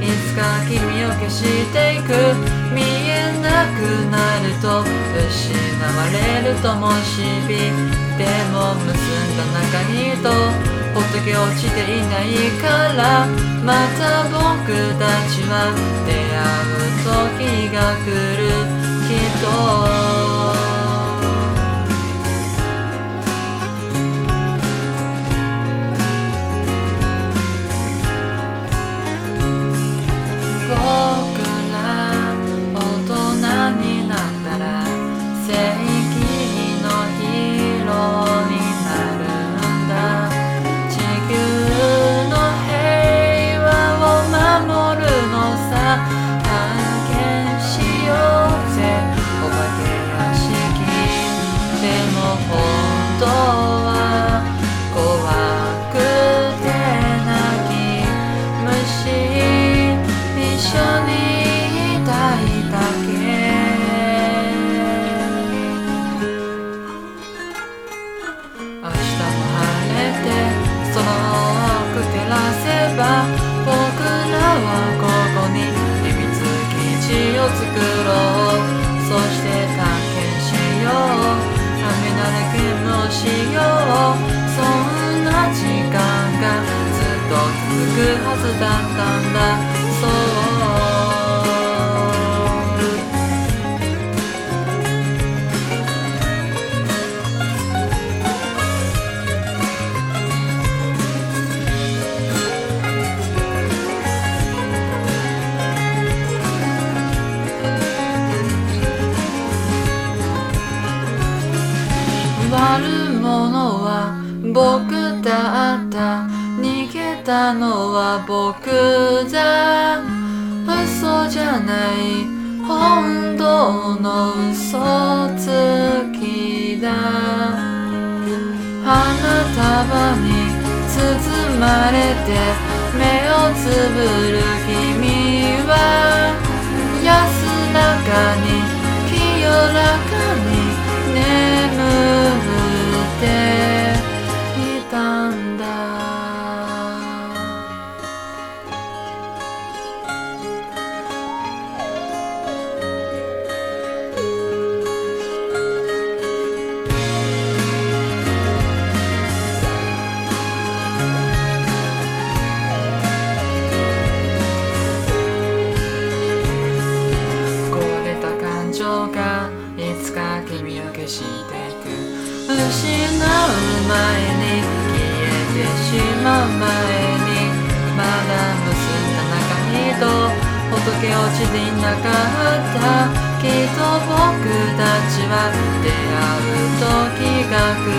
いつか君を消していく見えなくなると失われるともしびでも結んだ中にとほっとけ落ちていないからまた僕たちは出会う時がはずだったんだ。そう。悪者は僕だった。たのは僕だ嘘じゃない。本当の嘘つきだ。花束に包まれて目をつぶるつか君を消していく失う前に消えてしまう前にまだ結んだ中にと仏落ちていなかった。きっと僕たちは出会う時が来る。